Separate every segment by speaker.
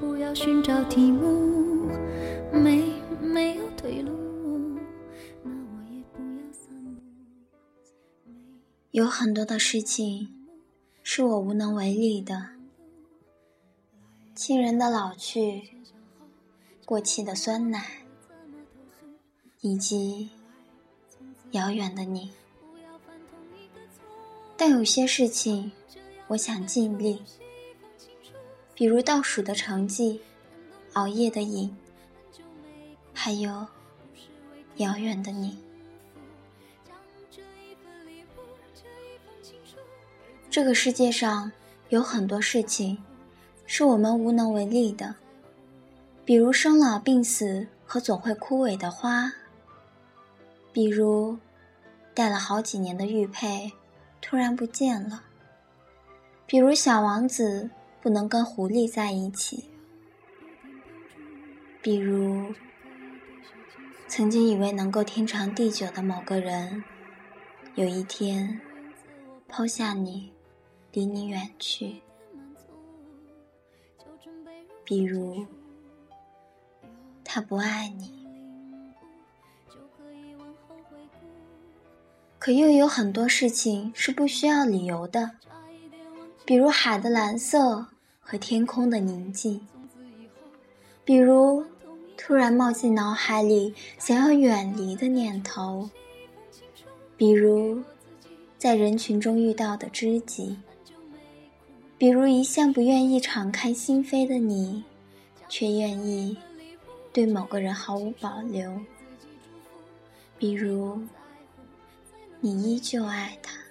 Speaker 1: 不要寻找题目。没没有退路，那我也不要散。
Speaker 2: 有很多的事情是我无能为力的，亲人的老去，过期的酸奶，以及遥远的你。但有些事情，我想尽力，比如倒数的成绩，熬夜的瘾，还有遥远的你。这个世界上有很多事情是我们无能为力的，比如生老病死和总会枯萎的花，比如戴了好几年的玉佩突然不见了，比如小王子不能跟狐狸在一起，比如曾经以为能够天长地久的某个人，有一天抛下你。离你远去，比如他不爱你，可又有很多事情是不需要理由的，比如海的蓝色和天空的宁静，比如突然冒进脑海里想要远离的念头，比如在人群中遇到的知己。比如一向不愿意敞开心扉的你，却愿意对某个人毫无保留。比如你依旧爱他。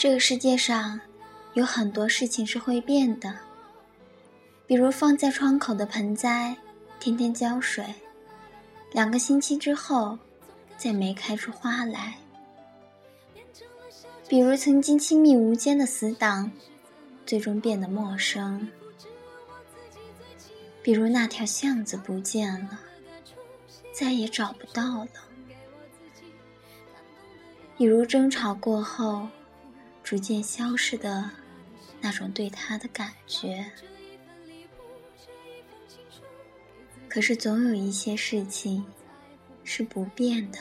Speaker 2: 这个世界上，有很多事情是会变的。比如放在窗口的盆栽，天天浇水，两个星期之后，再没开出花来。比如曾经亲密无间的死党，最终变得陌生。比如那条巷子不见了，再也找不到了。比如争吵过后。逐渐消失的那种对他的感觉，可是总有一些事情是不变的，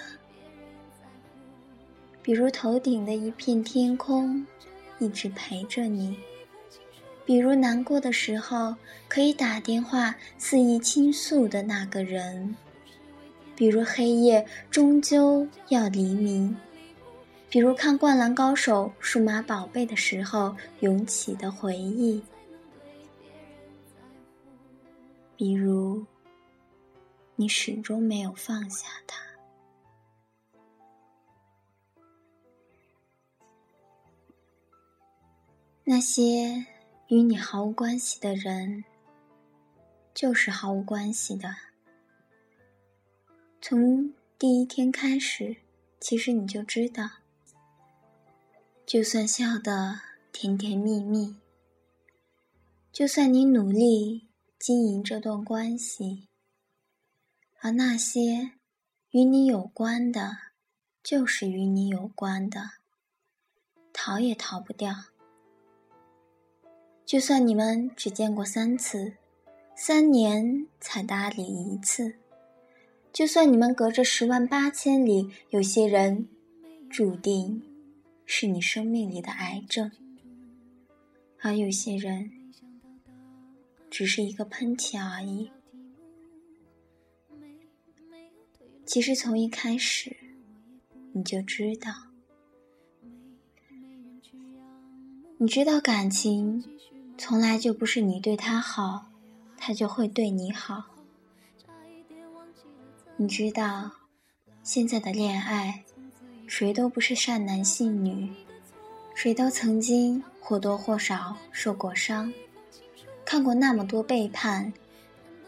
Speaker 2: 比如头顶的一片天空一直陪着你，比如难过的时候可以打电话肆意倾诉的那个人，比如黑夜终究要黎明。比如看《灌篮高手》《数码宝贝》的时候涌起的回忆，比如你始终没有放下他，那些与你毫无关系的人，就是毫无关系的。从第一天开始，其实你就知道。就算笑得甜甜蜜蜜，就算你努力经营这段关系，而那些与你有关的，就是与你有关的，逃也逃不掉。就算你们只见过三次，三年才搭理一次，就算你们隔着十万八千里，有些人注定。是你生命里的癌症，而有些人只是一个喷嚏而已。其实从一开始你就知道，你知道感情从来就不是你对他好，他就会对你好。你知道现在的恋爱。谁都不是善男信女，谁都曾经或多或少受过伤，看过那么多背叛，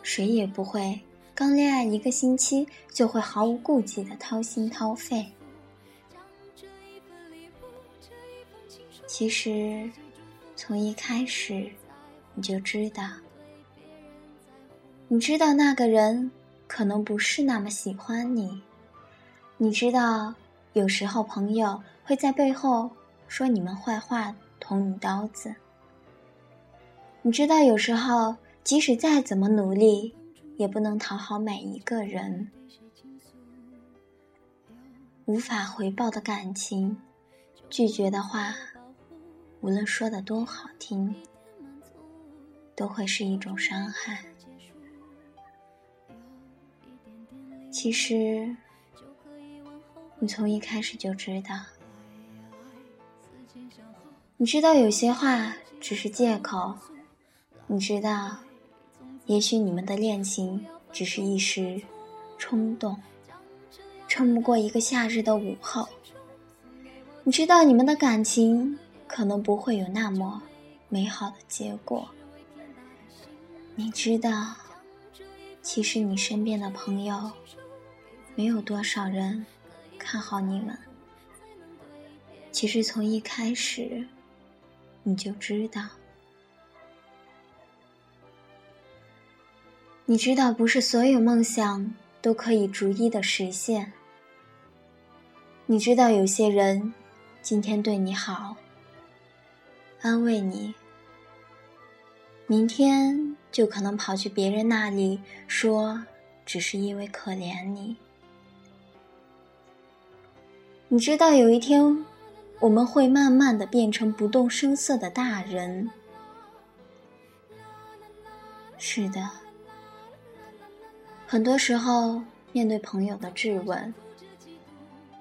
Speaker 2: 谁也不会刚恋爱一个星期就会毫无顾忌的掏心掏肺。其实，从一开始你就知道，你知道那个人可能不是那么喜欢你，你知道有时候朋友会在背后说你们坏话，捅你刀子。你知道有时候即使再怎么努力，也不能讨好每一个人，无法回报的感情，拒绝的话。无论说的多好听，都会是一种伤害。其实，你从一开始就知道，你知道有些话只是借口，你知道，也许你们的恋情只是一时冲动，撑不过一个夏日的午后。你知道你们的感情。可能不会有那么美好的结果。你知道，其实你身边的朋友，没有多少人看好你们。其实从一开始，你就知道。你知道，不是所有梦想都可以逐一的实现。你知道，有些人今天对你好。安慰你，明天就可能跑去别人那里说，只是因为可怜你。你知道有一天，我们会慢慢的变成不动声色的大人。是的，很多时候面对朋友的质问，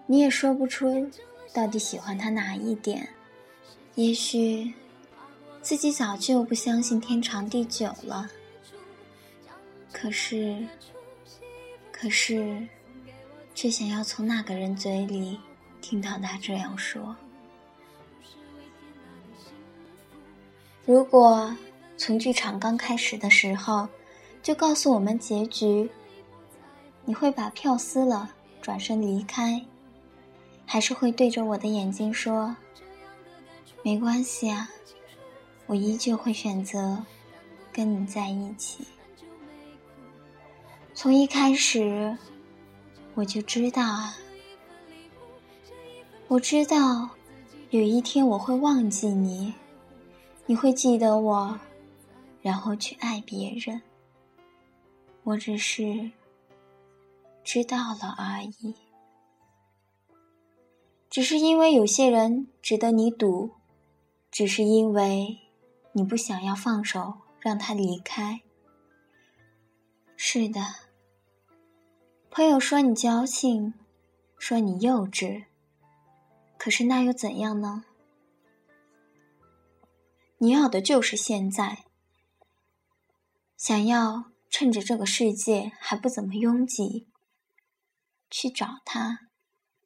Speaker 2: 你也说不出到底喜欢他哪一点。也许自己早就不相信天长地久了，可是，可是，却想要从那个人嘴里听到他这样说。如果从剧场刚开始的时候就告诉我们结局，你会把票撕了转身离开，还是会对着我的眼睛说？没关系啊，我依旧会选择跟你在一起。从一开始我就知道啊，我知道有一天我会忘记你，你会记得我，然后去爱别人。我只是知道了而已，只是因为有些人值得你赌。只是因为你不想要放手，让他离开。是的，朋友说你矫情，说你幼稚，可是那又怎样呢？你要的就是现在，想要趁着这个世界还不怎么拥挤，去找他，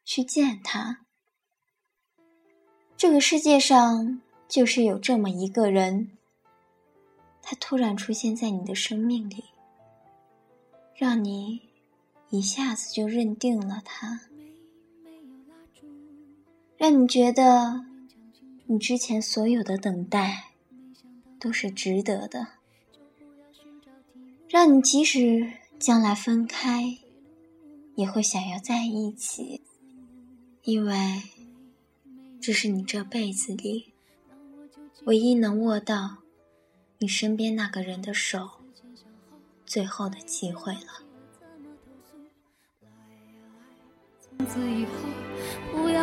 Speaker 2: 去见他。这个世界上。就是有这么一个人，他突然出现在你的生命里，让你一下子就认定了他，让你觉得你之前所有的等待都是值得的，让你即使将来分开，也会想要在一起，因为这是你这辈子里。唯一能握到你身边那个人的手，最后的机会了。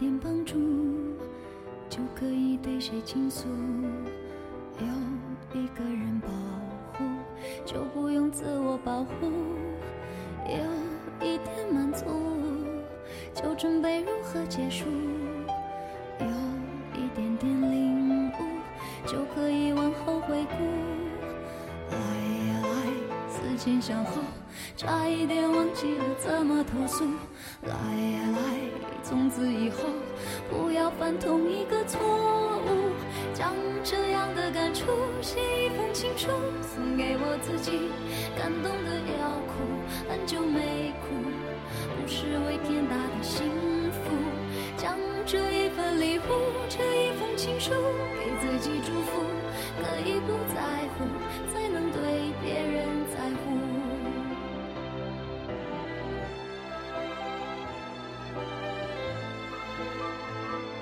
Speaker 2: 点帮助就可以对
Speaker 1: 谁倾诉？有一个人保护就不用自我保护。有一点满足就准备如何结束？有一点点领悟就可以往后回顾前想后，差一点忘记了怎么投诉。来呀来，从此以后不要犯同一个错误。将这样的感触写一封情书，送给我自己。感动的要哭，